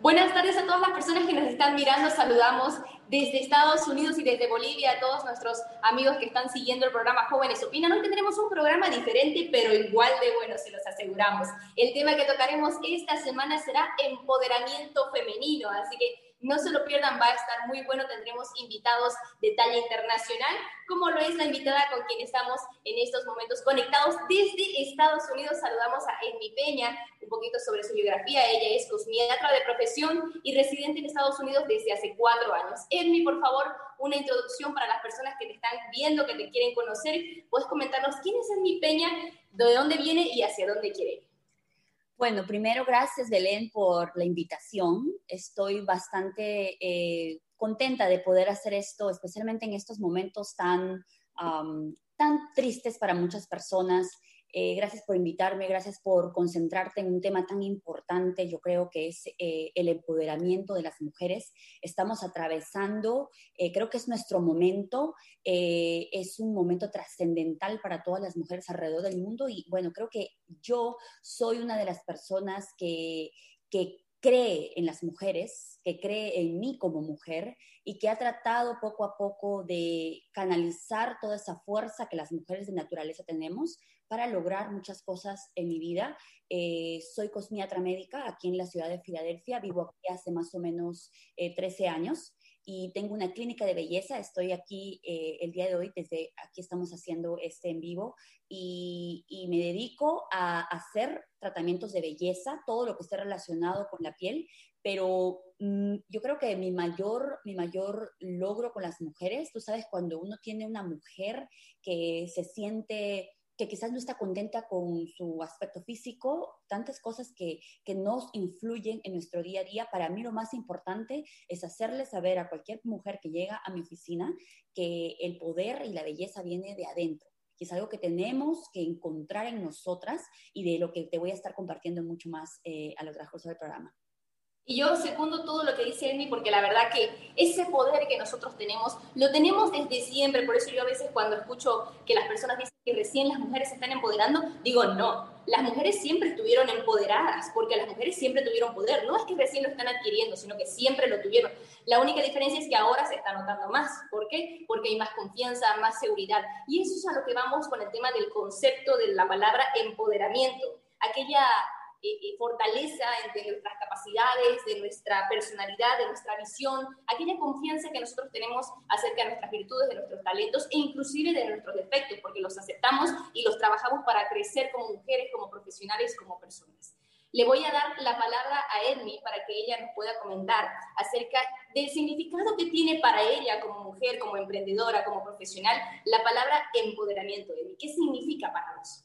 Buenas tardes a todas las personas que nos están mirando. Saludamos desde Estados Unidos y desde Bolivia a todos nuestros amigos que están siguiendo el programa Jóvenes Opinan. Hoy tendremos un programa diferente, pero igual de bueno, se los aseguramos. El tema que tocaremos esta semana será empoderamiento femenino, así que no se lo pierdan, va a estar muy bueno. Tendremos invitados de talla internacional, como lo es la invitada con quien estamos en estos momentos conectados desde Estados Unidos. Saludamos a Emi Peña, un poquito sobre su biografía. Ella es cosmiatra de profesión y residente en Estados Unidos desde hace cuatro años. Emi, por favor, una introducción para las personas que te están viendo, que te quieren conocer. Puedes comentarnos quién es Emi Peña, de dónde viene y hacia dónde quiere ir. Bueno, primero gracias Belén por la invitación. Estoy bastante eh, contenta de poder hacer esto, especialmente en estos momentos tan, tan tristes para muchas personas eh, gracias por invitarme, gracias por concentrarte en un tema tan importante, yo creo que es eh, el empoderamiento de las mujeres. Estamos atravesando, eh, creo que es nuestro momento, es un momento trascendental para todas las mujeres alrededor del mundo y bueno, creo que yo soy una de las personas que, que cree en las mujeres, que cree en mí como mujer y que ha tratado poco a poco de canalizar toda esa fuerza que las mujeres de naturaleza tenemos para lograr muchas cosas en mi vida. Eh, soy cosmiatra médica aquí en la ciudad de Filadelfia, vivo aquí hace más o menos 13 eh, años y tengo una clínica de belleza. Estoy aquí eh, el día de hoy, desde aquí estamos haciendo este en vivo y, me dedico a, hacer tratamientos de belleza, todo lo que esté relacionado con la piel, pero mm, yo creo que mi mayor, mi mayor logro con las mujeres, tú sabes, cuando uno tiene una mujer que se siente que quizás no está contenta con su aspecto físico, tantas cosas que, que nos influyen en nuestro día a día. Para mí lo más importante es hacerle saber a cualquier mujer que llega a mi oficina que el poder y la belleza viene de adentro que es algo que tenemos que encontrar en nosotras y de lo que te voy a estar compartiendo mucho más eh, a lo largo del programa. Y yo segundo todo lo que dice Amy porque la verdad que ese poder que nosotros tenemos, lo tenemos desde siempre. Por eso yo a veces cuando escucho que las personas dicen que recién las mujeres se están empoderando, digo no, las mujeres siempre estuvieron empoderadas, porque las mujeres siempre tuvieron poder. No es que recién lo están adquiriendo, sino que siempre lo tuvieron. La única diferencia es que ahora se está notando más. ¿Por qué? Porque hay más confianza, más seguridad. Y eso es a lo que vamos con el tema del concepto de la palabra empoderamiento. Aquella fortaleza de nuestras capacidades, de nuestra personalidad, de nuestra visión, aquella confianza que nosotros tenemos acerca de nuestras virtudes, de nuestros talentos e inclusive de nuestros defectos, porque los aceptamos y los trabajamos para crecer como mujeres, como profesionales, como personas. Le voy a dar la palabra a Edmi para que ella nos pueda comentar acerca del significado que tiene para ella como mujer, como emprendedora, como profesional, la palabra empoderamiento. Edmi, ¿qué significa para vos?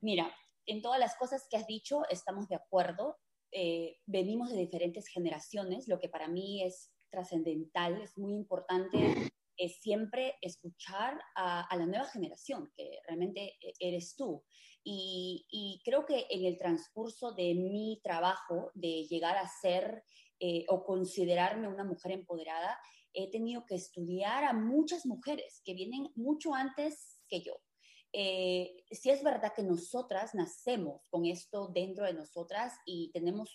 Mira, en todas las cosas que has dicho estamos de acuerdo. Eh, venimos de diferentes generaciones, lo que para mí es trascendental, es muy importante, es siempre escuchar a, la nueva generación, que realmente e, eres tú. Y, creo que en el transcurso de mi trabajo, de llegar a ser eh, o considerarme una mujer empoderada, he tenido que estudiar a muchas mujeres que vienen mucho antes que yo eh, si es verdad que nosotras nacemos con esto dentro de nosotras y tenemos,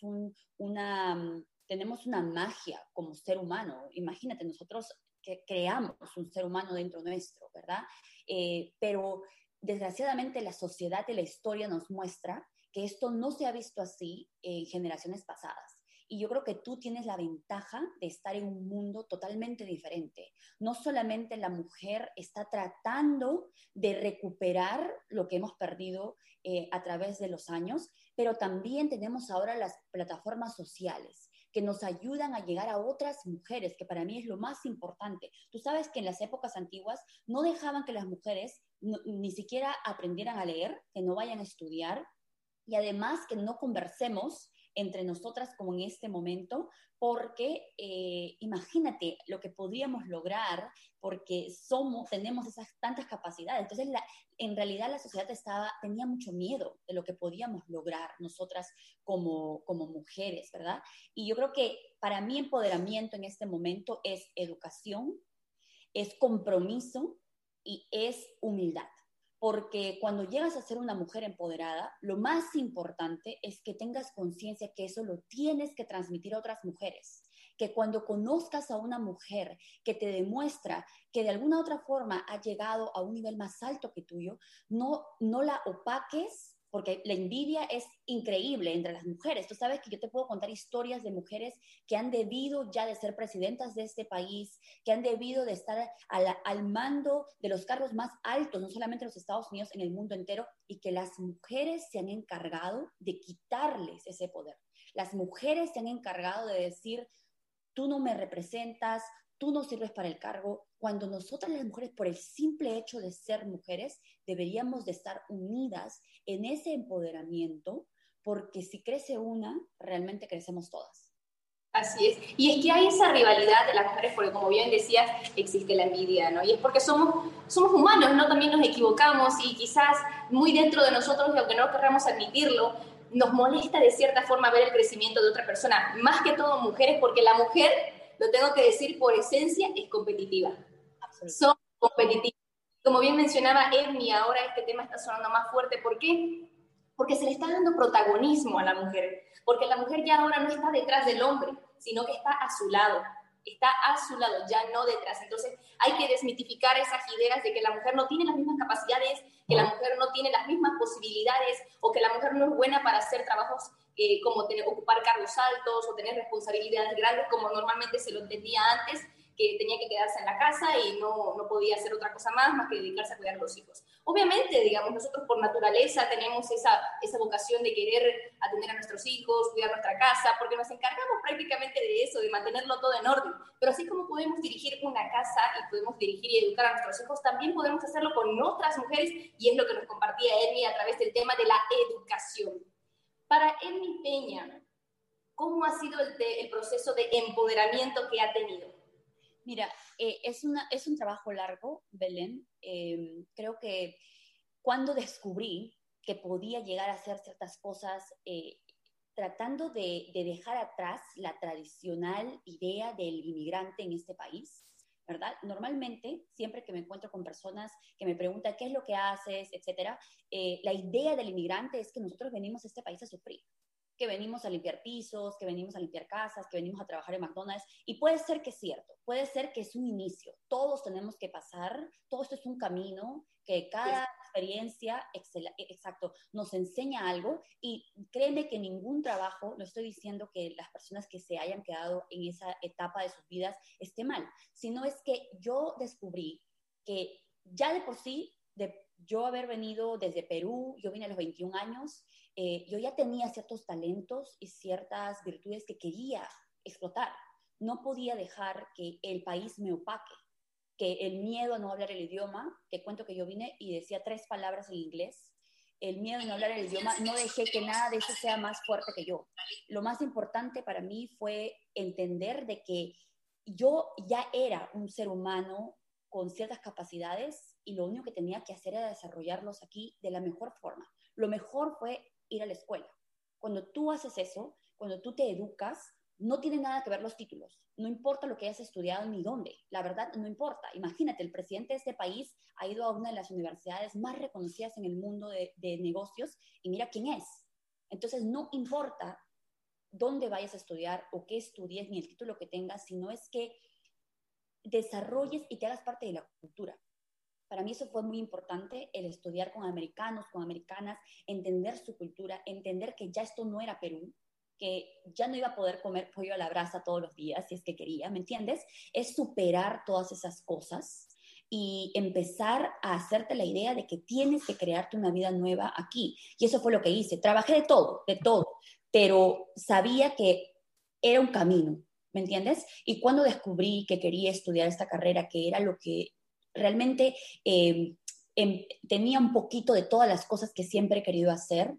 una, mm, tenemos una magia como ser humano. Imagínate, nosotros que creamos un ser humano dentro nuestro, ¿verdad? Eh, pero desgraciadamente la sociedad y la historia nos muestra que esto no se ha visto así en generaciones pasadas. Y yo creo que tú tienes la ventaja de estar en un mundo totalmente diferente. No solamente la mujer está tratando de recuperar lo que hemos perdido eh, a través de los años, pero también tenemos ahora las plataformas sociales que nos ayudan a llegar a otras mujeres, que para mí es lo más importante. Tú sabes que en las épocas antiguas no dejaban que las mujeres ni siquiera aprendieran a leer, que no vayan a estudiar y además que no conversemos entre nosotras como en este momento, porque eh, imagínate lo que podríamos lograr porque somos, tenemos esas tantas capacidades. Entonces, en realidad la sociedad estaba, tenía mucho miedo de lo que podíamos lograr nosotras como, como mujeres, ¿verdad? Y yo creo que para mí empoderamiento en este momento es educación, es compromiso y es humildad porque cuando llegas a ser una mujer empoderada, lo más importante es que tengas conciencia que eso lo tienes que transmitir a otras mujeres. Que cuando conozcas a una mujer que te demuestra que de alguna otra forma ha llegado a un nivel más alto que tuyo, no, no la opaques porque la envidia es increíble entre las mujeres. Tú sabes que yo te puedo contar historias de mujeres que han debido ya de ser presidentas de este país, que han debido de estar al, mando de los cargos más altos, no solamente en los Estados Unidos, en el mundo entero, y que las mujeres se han encargado de quitarles ese poder. Las mujeres se han encargado de decir, tú no me representas, tú no sirves para el cargo, cuando nosotras las mujeres, por el simple hecho de ser mujeres, deberíamos de estar unidas en ese empoderamiento, porque si crece una, realmente crecemos todas. Así es. Y es que hay esa rivalidad de las mujeres, porque como bien decías, existe la envidia, ¿no? Y es porque somos, somos humanos, ¿no? También nos equivocamos y quizás muy dentro de nosotros, y aunque no querramos admitirlo, nos molesta de cierta forma ver el crecimiento de otra persona, más que todo mujeres, porque la mujer lo tengo que decir por esencia, es competitiva. Son competitivas. Como bien mencionaba Emmy, ahora este tema está sonando más fuerte. ¿Por qué? Porque se le está dando protagonismo a la mujer. Porque la mujer ya ahora no está detrás del hombre, sino que está a su lado. Está a su lado, ya no detrás. Entonces hay que desmitificar esas ideas de que la mujer no tiene las mismas capacidades, que la mujer no tiene las mismas posibilidades o que la mujer no es buena para hacer trabajos eh, como tener, ocupar cargos altos o tener responsabilidades grandes como normalmente se lo entendía antes, que tenía que quedarse en la casa y no, no podía hacer otra cosa más más que dedicarse a cuidar a los hijos. Obviamente, digamos, nosotros por naturaleza tenemos esa, esa vocación de querer atender a nuestros hijos, cuidar nuestra casa, porque nos encargamos prácticamente de eso, de mantenerlo todo en orden. Pero así como podemos dirigir una casa y podemos dirigir y educar a nuestros hijos, también podemos hacerlo con otras mujeres y es lo que nos compartía Emi a través del tema de la educación. Para Emi Peña, ¿cómo ha sido el, el proceso de empoderamiento que ha tenido? Mira, eh, es, una, es un trabajo largo, Belén. Em, creo que cuando descubrí que podía llegar a hacer ciertas cosas eh, tratando de, dejar atrás la tradicional idea del inmigrante en este país, ¿verdad? Normalmente, siempre que me encuentro con personas que me preguntan qué es lo que haces, etcétera, eh, la idea del inmigrante es que nosotros venimos a este país a sufrir que venimos a limpiar pisos, que venimos a limpiar casas, que venimos a trabajar en McDonald's. Y puede ser que es cierto, puede ser que es un inicio. Todos tenemos que pasar, todo esto es un camino, que cada experiencia, exacto, nos enseña algo. Y créeme que ningún trabajo, no estoy diciendo que las personas que se hayan quedado en esa etapa de sus vidas esté mal, sino es que yo descubrí que ya de por sí, de yo haber venido desde Perú, yo vine a los 21 años, eh, yo ya tenía ciertos talentos y ciertas virtudes que quería explotar. No podía dejar que el país me opaque, que el miedo a no hablar el idioma, te cuento que yo vine y decía tres palabras en inglés, el miedo a no hablar el idioma, no dejé que nada de eso sea más fuerte que yo. Lo más importante para mí fue entender de que yo ya era un ser humano con ciertas capacidades y lo único que tenía que hacer era desarrollarlos aquí de la mejor forma. Lo mejor fue ir a la escuela. Cuando tú haces eso, cuando tú te educas, no tiene nada que ver los títulos. No importa lo que hayas estudiado ni dónde. La verdad, no importa. Imagínate, el presidente de este país ha ido a una de las universidades más reconocidas en el mundo de, de negocios y mira quién es. Entonces, no importa dónde vayas a estudiar o qué estudies ni el título que tengas, sino es que desarrolles y te hagas parte de la cultura. Para mí eso fue muy importante, el estudiar con americanos, con americanas, entender su cultura, entender que ya esto no era Perú, que ya no iba a poder comer pollo a la brasa todos los días si es que quería, ¿me entiendes? Es superar todas esas cosas y empezar a hacerte la idea de que tienes que crearte una vida nueva aquí. Y eso fue lo que hice. Trabajé de todo, de todo, pero sabía que era un camino, ¿me entiendes? Y cuando descubrí que quería estudiar esta carrera, que era lo que realmente eh, em, tenía un poquito de todas las cosas que siempre he querido hacer.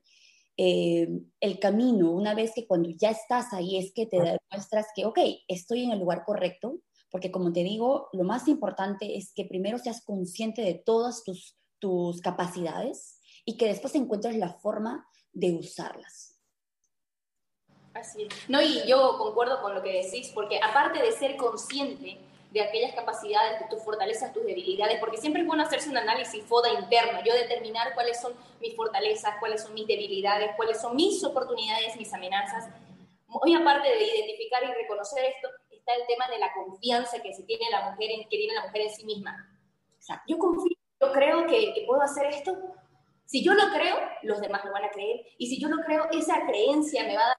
Eh, el camino, una vez que cuando ya estás ahí es que te demuestras que, ok, estoy en el lugar correcto, porque como te digo, lo más importante es que primero seas consciente de todas tus, tus capacidades y que después encuentres la forma de usarlas. Así es. No, y yo concuerdo con lo que decís, porque aparte de ser consciente, de aquellas capacidades, de tus fortalezas, tus debilidades, porque siempre es bueno hacerse un análisis FODA interno, yo determinar cuáles son mis fortalezas, cuáles son mis debilidades, cuáles son mis oportunidades, mis amenazas. Muy aparte de identificar y reconocer esto, está el tema de la confianza que se tiene la mujer en, que tiene la mujer en sí misma. Yo confío, yo creo que, que puedo hacer esto. Si yo lo creo, los demás lo van a creer. Y si yo lo creo, esa creencia me va a dar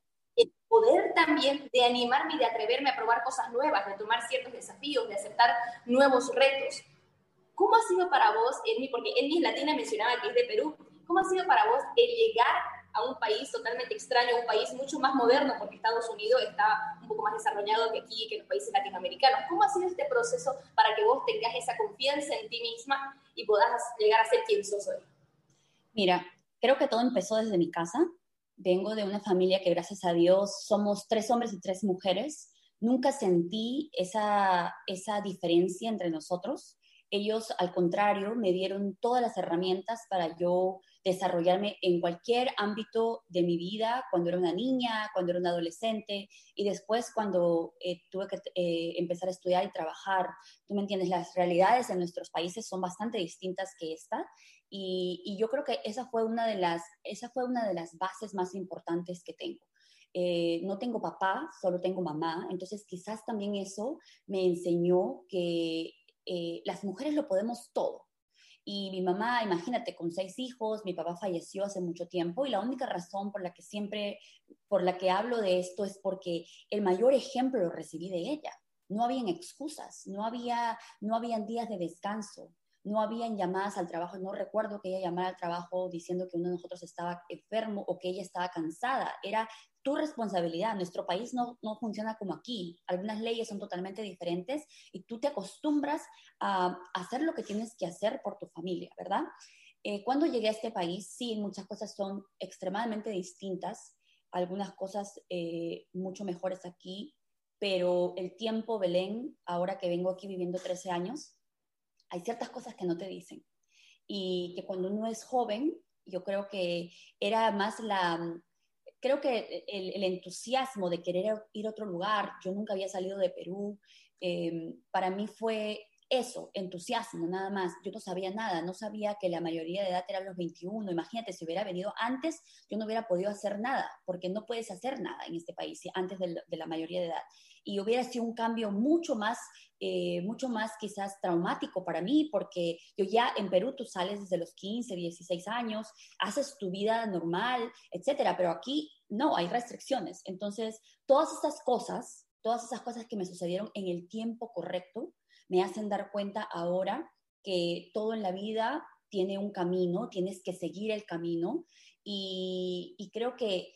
poder también de animarme y de atreverme a probar cosas nuevas, de tomar ciertos desafíos, de aceptar nuevos retos. ¿Cómo ha sido para vos, Elmi? Porque Elmi es latina, mencionaba que es de Perú. ¿Cómo ha sido para vos el llegar a un país totalmente extraño, un país mucho más moderno, porque Estados Unidos está un poco más desarrollado que aquí, que los países latinoamericanos? ¿Cómo ha sido este proceso para que vos tengas esa confianza en ti misma y puedas llegar a ser quien sos hoy? Mira, creo que todo empezó desde mi casa vengo de una familia que gracias a Dios somos tres hombres y tres mujeres. Nunca sentí esa, esa diferencia entre nosotros. Ellos, al contrario, me dieron todas las herramientas para yo desarrollarme en cualquier ámbito de mi vida, cuando era una niña, cuando era una adolescente y después cuando eh, tuve que eh, empezar a estudiar y trabajar. Tú me entiendes, las realidades en nuestros países son bastante distintas que esta y, yo creo que esa fue, una de las, esa fue una de las bases más importantes que tengo. Eh, no tengo papá, solo tengo mamá, entonces quizás también eso me enseñó que las mujeres lo podemos todo. Y mi mamá, imagínate, con seis hijos, mi papá falleció hace mucho tiempo y la única razón por la que siempre, por la que hablo de esto es porque el mayor ejemplo lo recibí de ella. No habían excusas, no había, no habían días de descanso, no habían llamadas al trabajo, no recuerdo que ella llamara al trabajo diciendo que uno de nosotros estaba enfermo o que ella estaba cansada, era tu responsabilidad. Nuestro país no, funciona como aquí, algunas leyes son totalmente diferentes y tú te acostumbras a hacer lo que tienes que hacer por tu familia, ¿verdad? Eh, cuando llegué a este país, sí, muchas cosas son extremadamente distintas, algunas cosas eh, mucho mejores aquí, pero el tiempo, Belén, ahora que vengo aquí viviendo 13 años, hay ciertas cosas que no te dicen. Y que cuando uno es joven, yo creo que era más la, creo que el, entusiasmo de querer ir a otro lugar, yo nunca había salido de Perú, em, para mí fue eso, entusiasmo, nada más. Yo no sabía nada, no sabía que la mayoría de edad era los 21. Imagínate, si hubiera venido antes, yo no hubiera podido hacer nada, porque no puedes hacer nada en este país antes de, la mayoría de edad. Y hubiera sido un cambio mucho más, eh, mucho más quizás traumático para mí, porque yo ya en Perú tú sales desde los 15, 16 años, haces tu vida normal, etcétera, pero aquí no, hay restricciones. Entonces, todas esas cosas, todas esas cosas que me sucedieron en el tiempo correcto, me hacen dar cuenta ahora que todo en la vida tiene un camino, tienes que seguir el camino y, creo que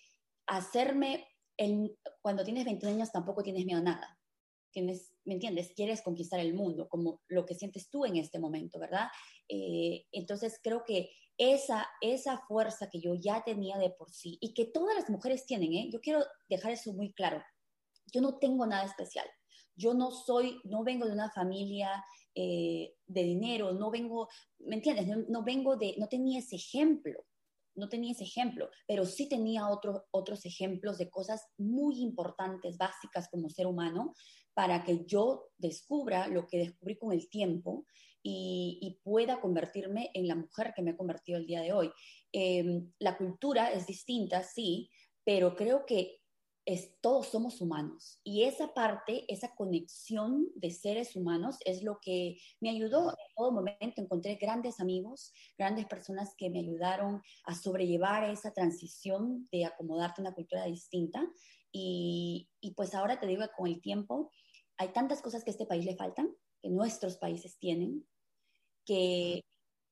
hacerme, cuando tienes 20 años tampoco tienes miedo a nada. Tienes, ¿Me entiendes? Quieres conquistar el mundo, como lo que sientes tú en este momento, ¿verdad? Eh, entonces creo que esa, esa fuerza que yo ya tenía de por sí y que todas las mujeres tienen, ¿eh? yo quiero dejar eso muy claro. Yo no tengo nada especial yo no soy, no vengo de una familia eh, de dinero, no vengo, ¿me entiendes? No, vengo de, no tenía ese ejemplo, no tenía ese ejemplo, pero sí tenía otros ejemplos de cosas muy importantes, básicas como ser humano, para que yo descubra lo que descubrí con el tiempo y, pueda convertirme en la mujer que me he convertido el día de hoy. Em, la cultura es distinta, sí, pero creo que todos somos humanos y esa parte, esa conexión de seres humanos es lo que me ayudó en todo momento. Encontré grandes amigos, grandes personas que me ayudaron a sobrellevar esa transición de acomodarte a una cultura distinta. Y, pues ahora te digo que con el tiempo hay tantas cosas que a este país le faltan, que nuestros países tienen, que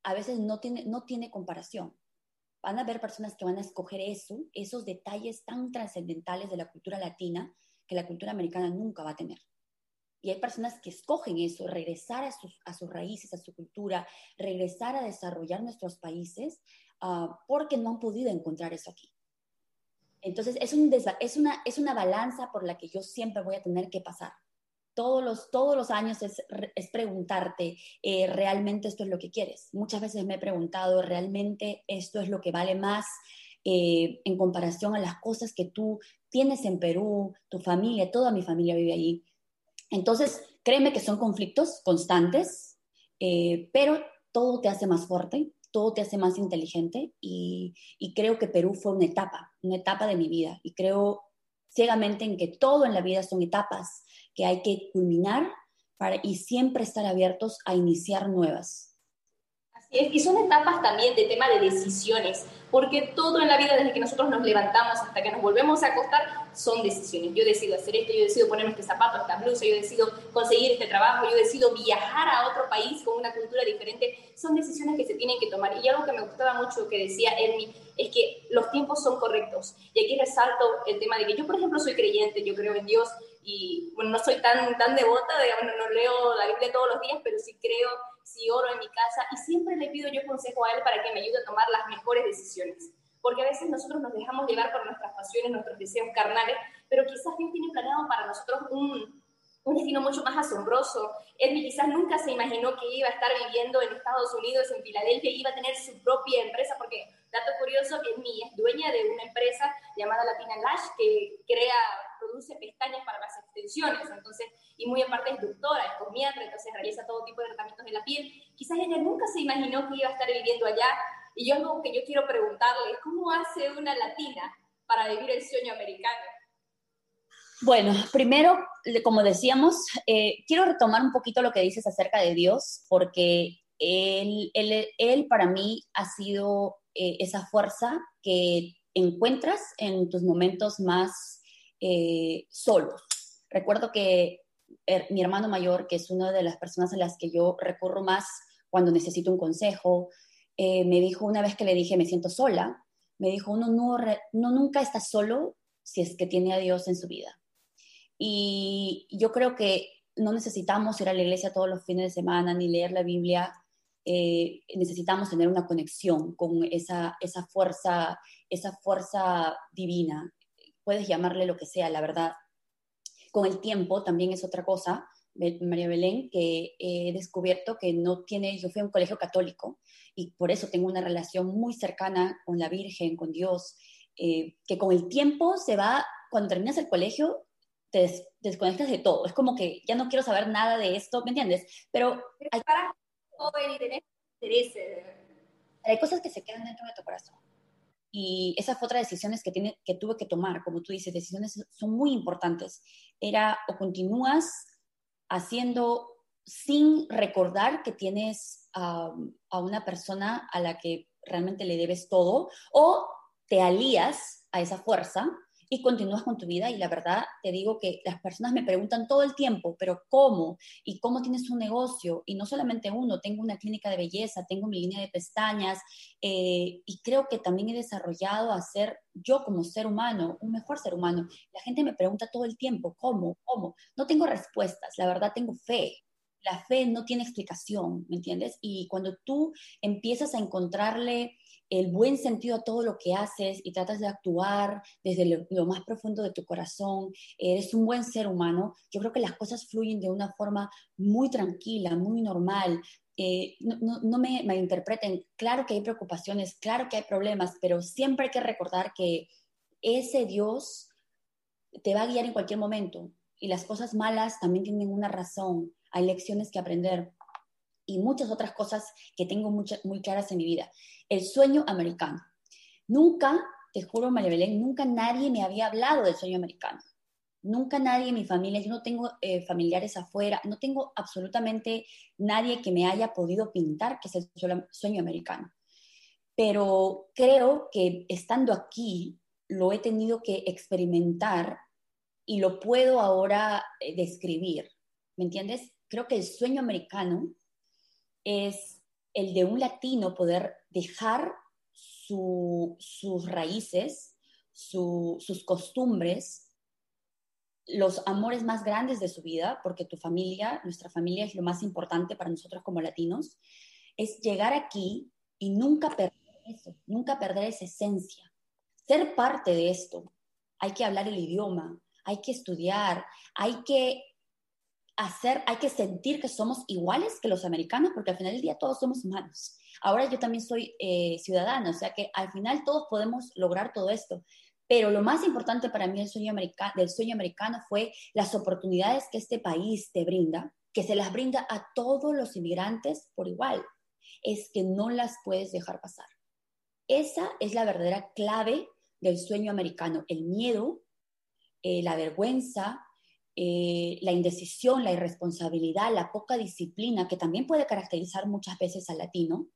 a veces no tiene, no tiene comparación van a haber personas que van a escoger eso, esos detalles tan trascendentales de la cultura latina que la cultura americana nunca va a tener. Y hay personas que escogen eso, regresar a sus, a sus raíces, a su cultura, regresar a desarrollar nuestros países, ah, porque no han podido encontrar eso aquí. Entonces, es, un es, una, es una balanza por la que yo siempre voy a tener que pasar todos los, todos los años es, preguntarte, eh, ¿realmente esto es lo que quieres? Muchas veces me he preguntado, ¿realmente esto es lo que vale más eh, en comparación a las cosas que tú tienes en Perú, tu familia, toda mi familia vive allí? Entonces, créeme que son conflictos constantes, eh, pero todo te hace más fuerte, todo te hace más inteligente y, y, creo que Perú fue una etapa, una etapa de mi vida y creo ciegamente en que todo en la vida son etapas que hay que culminar para, y siempre estar abiertos a iniciar nuevas. Así es, y son etapas también de tema de decisiones, porque todo en la vida, desde que nosotros nos levantamos hasta que nos volvemos a acostar, son decisiones. Yo decido hacer esto, yo decido ponerme este zapato, esta blusa, yo decido conseguir este trabajo, yo decido viajar a otro país con una cultura diferente. Son decisiones que se tienen que tomar. Y algo que me gustaba mucho que decía Ermi es que los tiempos son correctos. Y aquí resalto el tema de que yo, por ejemplo, soy creyente, yo creo en Dios y bueno, no soy tan, tan devota, digamos, no leo la Biblia todos los días, pero sí creo, sí oro en mi casa y siempre le pido yo consejo a Él para que me ayude a tomar las mejores decisiones. Porque a veces nosotros nos dejamos llevar por nuestras pasiones, nuestros deseos carnales, pero quizás Dios tiene planeado para nosotros un, un destino mucho más asombroso. Él quizás nunca se imaginó que iba a estar viviendo en Estados Unidos, en Filadelfia, y iba a tener su propia empresa, porque, dato curioso, Edmi es dueña de una empresa llamada Latina Lash, que crea produce pestañas para las extensiones, entonces, y muy aparte es doctora, es comiatra, entonces realiza todo tipo de tratamientos de la piel. Quizás ella nunca se imaginó que iba a estar viviendo allá, y yo algo que yo quiero preguntarle, ¿cómo hace una latina para vivir el sueño americano? Bueno, primero, como decíamos, eh, quiero retomar un poquito lo que dices acerca de Dios, porque él, él, él para mí ha sido eh, esa fuerza que encuentras en tus momentos más eh, solo. Recuerdo que er, mi hermano mayor, que es una de las personas a las que yo recurro más cuando necesito un consejo, eh, me dijo una vez que le dije, me siento sola, me dijo, uno no, no nunca está solo si es que tiene a Dios en su vida. Y yo creo que no necesitamos ir a la iglesia todos los fines de semana ni leer la Biblia. Eh, necesitamos tener una conexión con esa, esa fuerza, esa fuerza divina puedes llamarle lo que sea, la verdad. Con el tiempo también es otra cosa, María Belén, que he descubierto que no tiene, yo fui a un colegio católico y por eso tengo una relación muy cercana con la Virgen, con Dios, eh, que con el tiempo se va, cuando terminas el colegio, te desconectas de todo. Es como que ya no quiero saber nada de esto, ¿me entiendes? Pero hay, hay cosas que se quedan dentro de tu corazón. Y esa fue otra decisión que, tiene, que tuve que tomar, como tú dices, decisiones son muy importantes. Era o continúas haciendo sin recordar que tienes a una persona a la que realmente le debes todo, o te alías a esa fuerza y continúas con tu vida. Y la verdad, te digo que las personas me preguntan todo el tiempo, pero ¿cómo? ¿Y cómo tienes un negocio? Y no solamente uno, tengo una clínica de belleza, tengo mi línea de pestañas eh, y creo que también he desarrollado a ser yo como ser humano, un mejor ser humano. La gente me pregunta todo el tiempo, ¿cómo? ¿Cómo? No tengo respuestas, la verdad tengo fe. La fe no tiene explicación, ¿me entiendes? Y cuando tú empiezas a encontrarle el buen sentido a todo lo que haces y tratas de actuar desde lo, más profundo de tu corazón, eres un buen ser humano, yo creo que las cosas fluyen de una forma muy tranquila, muy normal. Eh, no, no, me malinterpreten, claro que hay preocupaciones, claro que hay problemas, pero siempre hay que recordar que ese Dios te va a guiar en cualquier momento y las cosas malas también tienen una razón, hay lecciones que aprender y muchas otras cosas que tengo muy claras en mi vida. El sueño americano. Nunca, te juro, María Belén, nunca nadie me había hablado del sueño americano. Nunca nadie en mi familia, yo no tengo eh, familiares afuera, no tengo absolutamente nadie que me haya podido pintar que es el sueño americano. Pero creo que estando aquí lo he tenido que experimentar y lo puedo ahora eh, describir. ¿Me entiendes? Creo que el sueño americano es el de un latino poder dejar sus raíces, sus costumbres, los amores más grandes de su vida, porque tu familia, nuestra familia es lo más importante para nosotros como latinos, es llegar aquí y nunca perder eso, nunca perder esa esencia. Ser parte de esto, hay que hablar el idioma, hay que estudiar, hay que hacer, hay que sentir que somos iguales que los americanos, porque al final del día todos somos humanos. Ahora yo también soy eh, ciudadana, o sea que al final todos podemos lograr todo esto, Pero lo más importante para mí del sueño, americano, del sueño americano fue las oportunidades que este país te brinda, que se las brinda a todos los inmigrantes por igual. Es que no las puedes dejar pasar. Esa es la verdadera clave del sueño americano, el miedo, eh, la vergüenza, eh, la indecisión, la irresponsabilidad, la poca disciplina, que también puede caracterizar muchas veces al latino.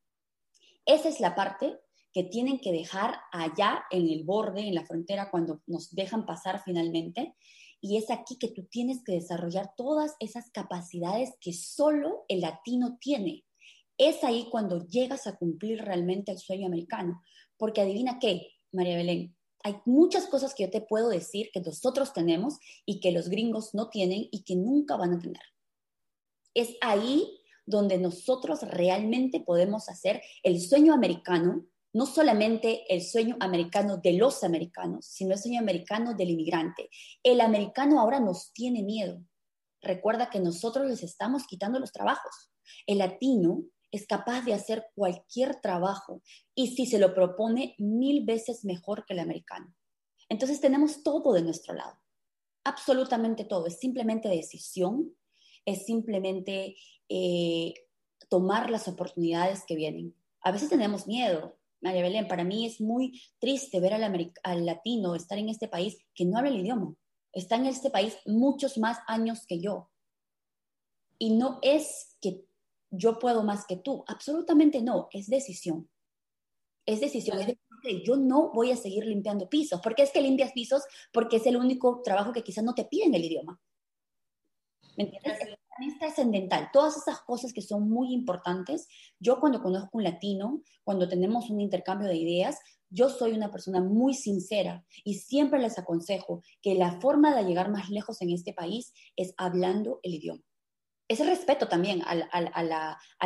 Esa es la parte que tienen que dejar allá en el borde, en la frontera, cuando nos dejan pasar finalmente. Y es aquí que tú tienes que desarrollar todas esas capacidades que solo el latino tiene. Es ahí cuando llegas a cumplir realmente el sueño americano. Porque adivina qué, María Belén, hay muchas cosas que yo te puedo decir que nosotros tenemos y que los gringos no tienen y que nunca van a tener. Es ahí donde nosotros realmente podemos hacer el sueño americano no solamente el sueño americano de los americanos, sino el sueño americano del inmigrante. El americano ahora nos tiene miedo. Recuerda que nosotros les estamos quitando los trabajos. El latino es capaz de hacer cualquier trabajo y si se lo propone mil veces mejor que el americano. Entonces tenemos todo de nuestro lado, absolutamente todo. Es simplemente decisión, es simplemente eh, tomar las oportunidades que vienen. A veces tenemos miedo, María Belén, para mí es muy triste ver al, latino estar en este país que no habla el idioma. Está en este país muchos más años que yo. Y no es que yo puedo más que tú, absolutamente no, es decisión. Es decisión, es decir, yo no voy a seguir limpiando pisos, porque es que limpias pisos porque es el único trabajo que quizás no te piden el idioma. ¿Me entiendes? es trascendental. Todas esas cosas que son muy importantes. Yo cuando conozco un latino, cuando tenemos un intercambio de ideas, yo soy una persona muy sincera y siempre les aconsejo que la forma de llegar más lejos en este país es hablando el idioma. Es respeto también a,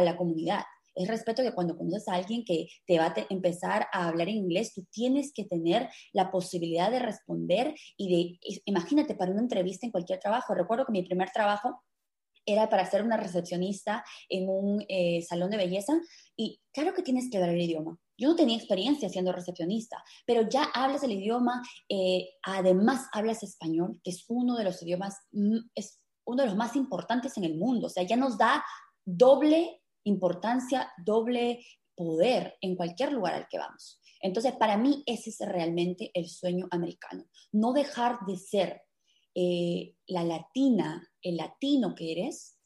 la, comunidad. Es respeto que cuando conoces a alguien que te va a empezar a hablar en inglés, tú tienes que tener la posibilidad de responder y de, imagínate, para una entrevista en cualquier trabajo. Recuerdo que mi primer trabajo era para ser una recepcionista en un eh, salón de belleza y claro que tienes que hablar el idioma. Yo no tenía experiencia siendo recepcionista, pero ya hablas el idioma, eh, además hablas español, que es uno de los idiomas, mm, uno de los más importantes en el mundo. O sea, ya nos da doble importancia, doble poder en cualquier lugar al que vamos. Entonces, para mí ese es realmente el sueño americano. No dejar de ser eh, la latina, el latino que eres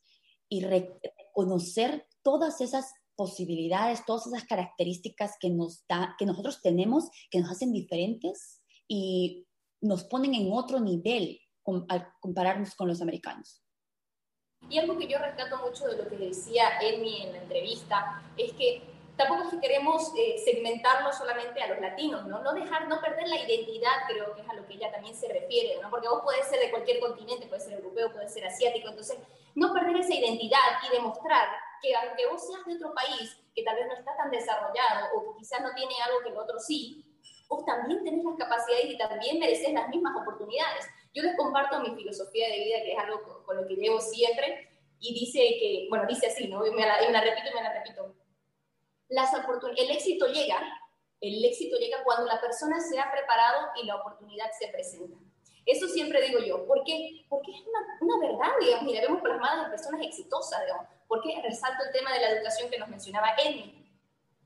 y reconocer todas esas posibilidades, todas esas características que, nos da, que nosotros tenemos, que nos hacen diferentes y nos ponen en otro nivel al compararnos con los americanos. Y algo que yo rescato mucho de lo que decía Emi en la entrevista es que tampoco es que queremos eh, segmentarlo solamente a los latinos, ¿no? No dejar, no perder la identidad, creo que es a lo que ella también se refiere, ¿no? Porque vos podés ser de cualquier continente, puede ser europeo, puede ser asiático, entonces no perder esa identidad y demostrar que aunque vos seas de otro país, que tal vez no está tan desarrollado o que quizás no tiene algo que el otro sí, vos también tenés las capacidades y también mereces las mismas oportunidades. Yo les comparto mi filosofía de vida, que es algo con, lo que llevo siempre, y dice que, bueno, dice así, ¿no? Y me la, y me la repito y me la repito las el éxito llega, el éxito llega cuando la persona se ha preparado y la oportunidad se presenta. Eso siempre digo yo, porque, porque es una, una verdad, digamos, y la vemos plasmada en personas exitosas, digamos, porque resalto el tema de la educación que nos mencionaba Emi.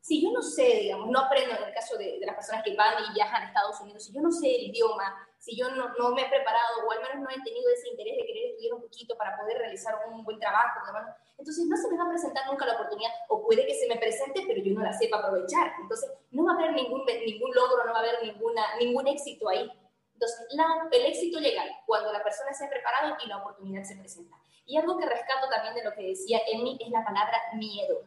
Si yo no sé, digamos, no aprendo en el caso de, de las personas que van y viajan a Estados Unidos, si yo no sé el idioma, si yo no, no, me he preparado o al menos no he tenido ese interés de querer estudiar un poquito para poder realizar un buen trabajo, entonces no se me va a presentar nunca la oportunidad o puede que se me presente pero yo no la sepa aprovechar. Entonces no va a haber ningún, ningún logro, no va a haber ninguna, ningún éxito ahí. Entonces la, el éxito llega cuando la persona se ha preparado y la oportunidad se presenta. Y algo que rescato también de lo que decía Emi es la palabra miedo.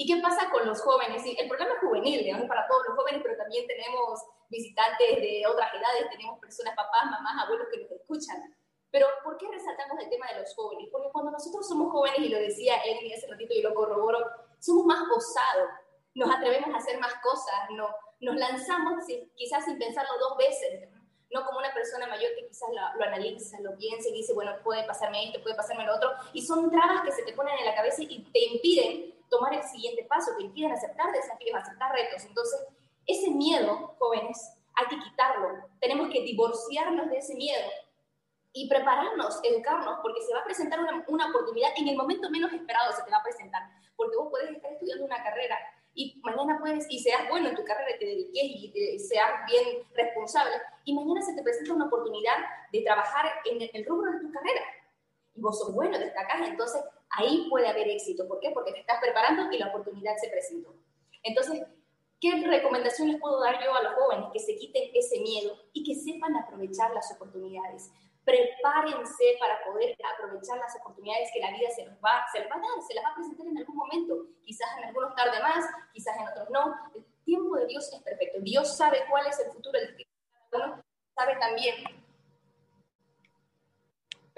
¿Y qué pasa con los jóvenes? el problema es juvenil, digamos, para todos los jóvenes, pero también tenemos visitantes de otras edades, tenemos personas, papás, mamás, abuelos que nos escuchan. Pero ¿por qué resaltamos el tema de los jóvenes? Porque cuando nosotros somos jóvenes, y lo decía él hace ratito y lo corroboro, somos más osados, nos atrevemos a hacer más cosas, no, nos lanzamos quizás sin pensarlo dos veces, no como una persona mayor que quizás lo, lo, analiza, lo piensa y dice, bueno, puede pasarme esto, puede pasarme lo otro, y son trabas que se te ponen en la cabeza y te impiden tomar el siguiente paso, te impiden aceptar desafíos, aceptar retos. Entonces, ese miedo, jóvenes, hay que quitarlo, tenemos que divorciarnos de ese miedo y prepararnos, educarnos, porque se va a presentar una, una, oportunidad en el momento menos esperado se te va a presentar, porque vos puedes estar estudiando una carrera y mañana puedes, y seas bueno en tu carrera, te dediques y seas bien responsable, y mañana se te presenta una oportunidad de trabajar en el, el rubro de tu carrera, y vos sos bueno, destacás, entonces ahí puede haber éxito. ¿Por qué? Porque te estás preparando y la oportunidad se presentó. Entonces, ¿qué recomendación les puedo dar yo a los jóvenes? Que se quiten ese miedo y que sepan aprovechar las oportunidades prepárense para poder aprovechar las oportunidades que la vida se, nos va, se a dar, se las va a presentar en algún momento. Quizás en algunos tarde más, quizás en otros no. El tiempo de Dios es perfecto. Dios sabe cuál es el futuro del cada uno, sabe también.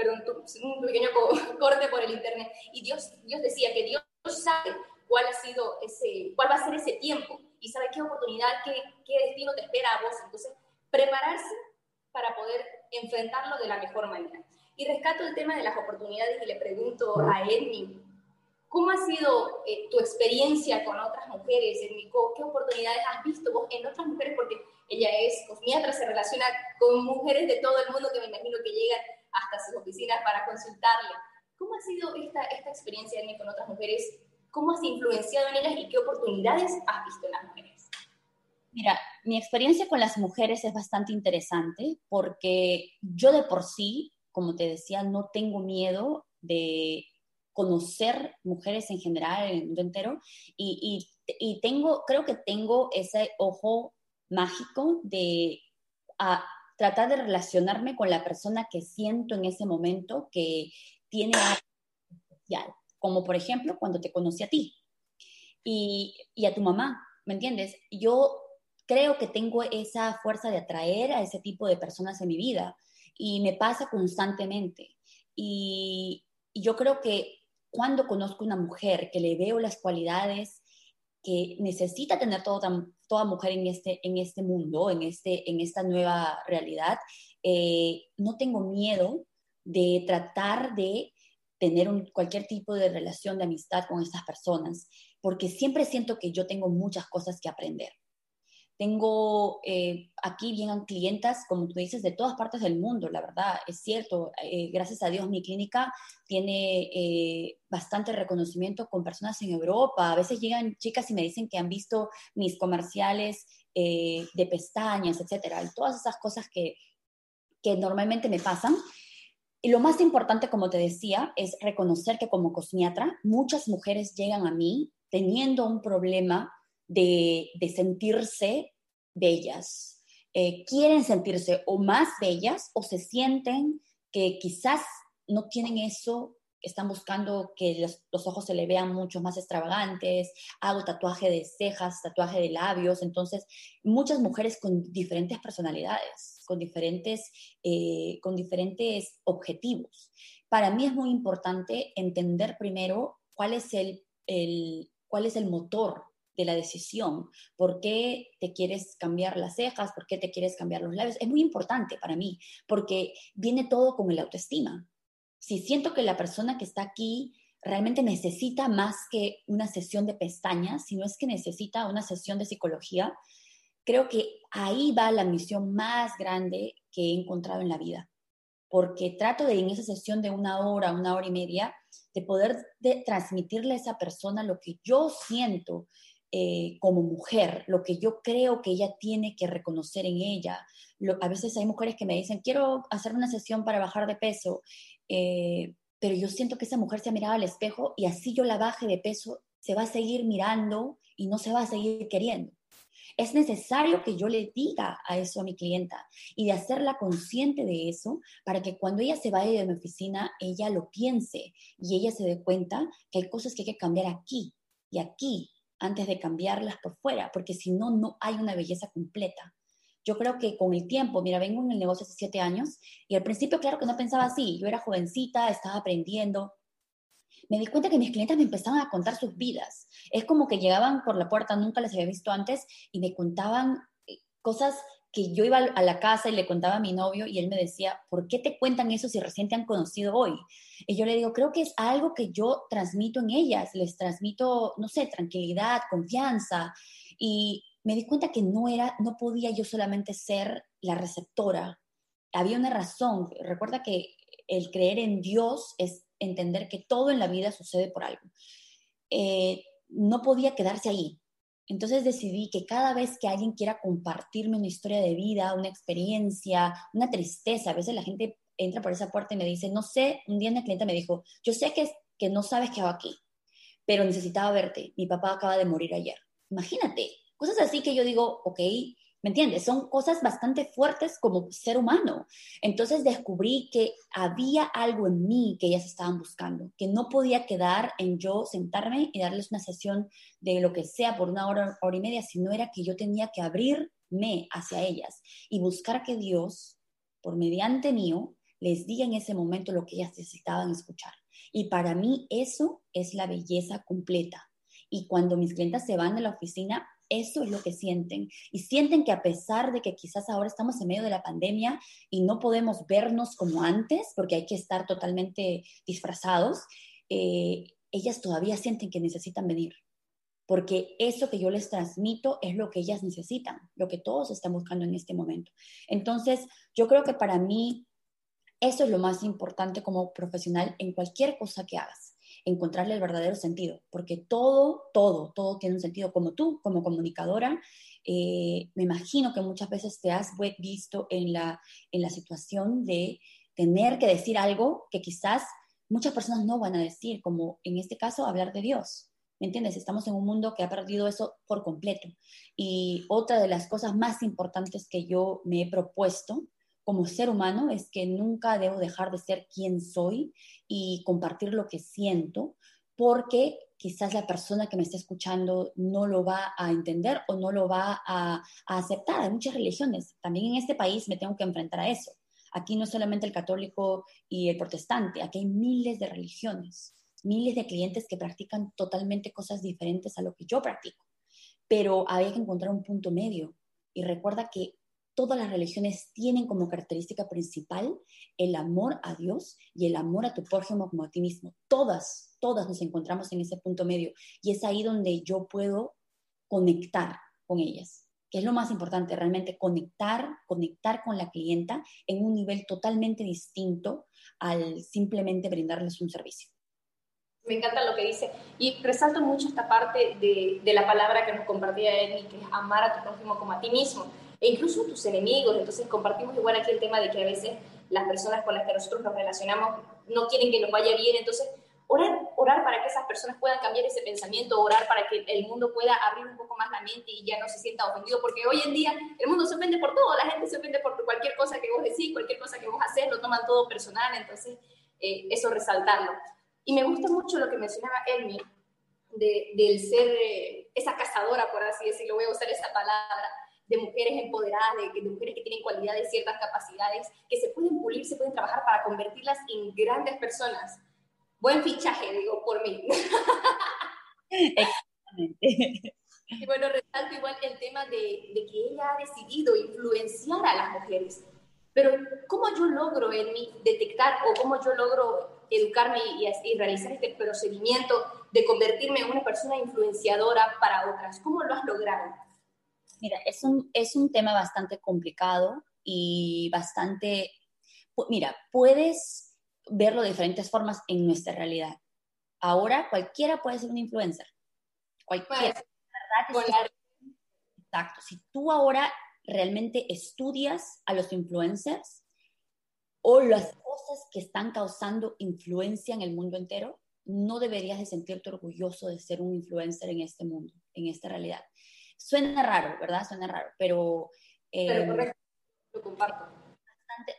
Perdón, un pequeño corte por el internet. Y Dios, Dios decía que Dios sabe cuál ha sido ese, cuál va a ser ese tiempo y sabe qué oportunidad, qué, qué destino te espera a vos. Entonces, prepararse para poder enfrentarlo de la mejor manera. Y rescato el tema de las oportunidades y le pregunto a Edmi, ¿cómo ha sido eh, tu experiencia con otras mujeres, Edmi? ¿Qué oportunidades has visto vos en otras mujeres? Porque ella es cosmiatra, se relaciona con mujeres de todo el mundo que me imagino que llegan hasta sus oficinas para consultarle. ¿Cómo ha sido esta, esta experiencia, Edmi, con otras mujeres? ¿Cómo has influenciado en ellas y qué oportunidades has visto en las mujeres? Mira, mi experiencia con las mujeres es bastante interesante porque yo de por sí, como te decía, no tengo miedo de conocer mujeres en general, en el mundo entero, y, tengo, creo que tengo ese ojo mágico de tratar de relacionarme con la persona que siento en ese momento que tiene algo especial, como por ejemplo cuando te conocí a ti y, y a tu mamá, ¿me entiendes? Yo creo que tengo esa fuerza de atraer a ese tipo de personas en mi vida y me pasa constantemente. Y, yo creo que cuando conozco una mujer que le veo las cualidades que necesita tener toda, toda mujer en este, en este mundo, en, este, en esta nueva realidad, eh, no tengo miedo de tratar de tener cualquier tipo de relación de amistad con estas personas, porque siempre siento que yo tengo muchas cosas que aprender. Tengo eh, aquí bien clientas, como tú dices, de todas partes del mundo, la verdad, es cierto. Eh, gracias a Dios mi clínica tiene eh, bastante reconocimiento con personas en Europa. A veces llegan chicas y me dicen que han visto mis comerciales de pestañas, etcétera, y todas esas cosas que, que normalmente me pasan. Y lo más importante, como te decía, es reconocer que como cosmiatra, muchas mujeres llegan a mí teniendo un problema de, sentirse bellas. Eh, quieren sentirse o más bellas o se sienten que quizás no tienen eso, están buscando que los, ojos se le vean mucho más extravagantes, hago tatuaje de cejas, tatuaje de labios, entonces muchas mujeres con diferentes personalidades, con diferentes, eh, con diferentes objetivos. Para mí es muy importante entender primero cuál es el, el, cuál es el motor de la decisión. ¿Por qué te quieres cambiar las cejas? ¿Por qué te quieres cambiar los labios? Es muy importante para mí porque viene todo con el autoestima. Si siento que la persona que está aquí realmente necesita más que una sesión de pestañas, si no es que necesita una sesión de psicología, creo que ahí va la misión más grande que he encontrado en la vida. Porque trato de en esa sesión de una hora, una hora y media, de poder de transmitirle a esa persona lo que yo siento eh, como mujer, lo que yo creo que ella tiene que reconocer en ella. a veces hay mujeres que me dicen, quiero hacer una sesión para bajar de peso, eh, pero yo siento que esa mujer se ha mirado al espejo y así yo la baje de peso, se va a seguir mirando y no se va a seguir queriendo. Es necesario que yo le diga a eso a mi clienta y de hacerla consciente de eso para que cuando ella se vaya de mi oficina, ella lo piense y ella se dé cuenta que hay cosas que hay que cambiar aquí y aquí antes de cambiarlas por fuera, porque si no, no hay una belleza completa. Yo creo que con el tiempo, mira, vengo en el negocio hace siete años y al principio, claro que no pensaba así. Yo era jovencita, estaba aprendiendo. Me di cuenta que mis clientes me empezaban a contar sus vidas. Es como que llegaban por la puerta, nunca las había visto antes, y me contaban eh, cosas que yo iba a la casa y le contaba a mi novio y él me decía, ¿por qué te cuentan eso si recién te han conocido hoy? Y yo le digo, creo que es algo que yo transmito en ellas, les transmito, no sé, tranquilidad, confianza. Y me di cuenta que no era, no podía yo solamente ser la receptora. Había una razón. Recuerda que el creer en Dios es entender que todo en la vida sucede por algo. Eh, no podía quedarse ahí. Entonces decidí que cada vez que alguien quiera compartirme una historia de vida, una experiencia, una tristeza, a veces la gente entra por esa puerta y me dice, no sé, un día una cliente me dijo, yo sé que, que no sabes qué hago aquí, pero necesitaba verte, mi papá acaba de morir ayer. Imagínate, cosas así que yo digo, ok, ¿Me entiendes? Son cosas bastante fuertes como ser humano. Entonces descubrí que había algo en mí que ellas estaban buscando, que no podía quedar en yo sentarme y darles una sesión de lo que sea por una hora, hora y media, sino era que yo tenía que abrirme hacia ellas y buscar que Dios, por mediante mío, les diga en ese momento lo que ellas necesitaban escuchar. Y para mí eso es la belleza completa. Y cuando mis clientes se van de la oficina, eso es lo que sienten. Y sienten que a pesar de que quizás ahora estamos en medio de la pandemia y no podemos vernos como antes, porque hay que estar totalmente disfrazados, eh, ellas todavía sienten que necesitan venir. Porque eso que yo les transmito es lo que ellas necesitan, lo que todos están buscando en este momento. Entonces, yo creo que para mí eso es lo más importante como profesional en cualquier cosa que hagas encontrarle el verdadero sentido, porque todo, todo, todo tiene un sentido, como tú, como comunicadora. Eh, me imagino que muchas veces te has visto en la, en la situación de tener que decir algo que quizás muchas personas no van a decir, como en este caso hablar de Dios. ¿Me entiendes? Estamos en un mundo que ha perdido eso por completo. Y otra de las cosas más importantes que yo me he propuesto como ser humano es que nunca debo dejar de ser quien soy y compartir lo que siento, porque quizás la persona que me está escuchando no lo va a entender o no lo va a, aceptar. Hay muchas religiones. También en este país me tengo que enfrentar a eso. Aquí no solamente el católico y el protestante, aquí hay miles de religiones, miles de clientes que practican totalmente cosas diferentes a lo que yo practico. Pero hay que encontrar un punto medio. Y recuerda que todas las religiones tienen como característica principal el amor a Dios y el amor a tu prójimo como a ti mismo. Todas, todas nos encontramos en ese punto medio y es ahí donde yo puedo conectar con ellas, que es lo más importante, realmente conectar, conectar con la clienta en un nivel totalmente distinto al simplemente brindarles un servicio. Me encanta lo que dice. Y resalto mucho esta parte de, de la palabra que nos compartía Edny, que es amar a tu prójimo como a ti mismo e incluso tus enemigos. Entonces compartimos igual aquí el tema de que a veces las personas con las que nosotros nos relacionamos no quieren que nos vaya bien. Entonces, orar, orar para que esas personas puedan cambiar ese pensamiento, orar para que el mundo pueda abrir un poco más la mente y ya no se sienta ofendido, porque hoy en día el mundo se ofende por todo, la gente se ofende por cualquier cosa que vos decís, cualquier cosa que vos haces, lo toman todo personal, entonces eh, eso resaltarlo. Y me gusta mucho lo que mencionaba Elmi, de, del ser eh, esa cazadora, por así decirlo, voy a usar esa palabra, de mujeres empoderadas, de, mujeres que tienen cualidades, ciertas capacidades, que se pueden pulir, se pueden trabajar para convertirlas en grandes personas. Buen fichaje, digo, por mí. Exactamente. Y bueno, resalto igual el tema de, de, que ella ha decidido influenciar a las mujeres. Pero, ¿cómo yo logro en mí detectar o cómo yo logro educarme y, y, realizar este procedimiento de convertirme en una persona influenciadora para otras? ¿Cómo lo has logrado? Mira, es un, es un tema bastante complicado y bastante, mira, puedes verlo de diferentes formas en nuestra realidad. Ahora cualquiera puede ser un influencer. Cualquiera. Exacto. Si tú ahora realmente estudias a los influencers o las cosas que están causando influencia en el mundo entero, no deberías de sentirte orgulloso de ser un influencer en este mundo, en esta realidad. Suena raro, ¿verdad? Suena raro, pero... pero em, correcto, lo comparto.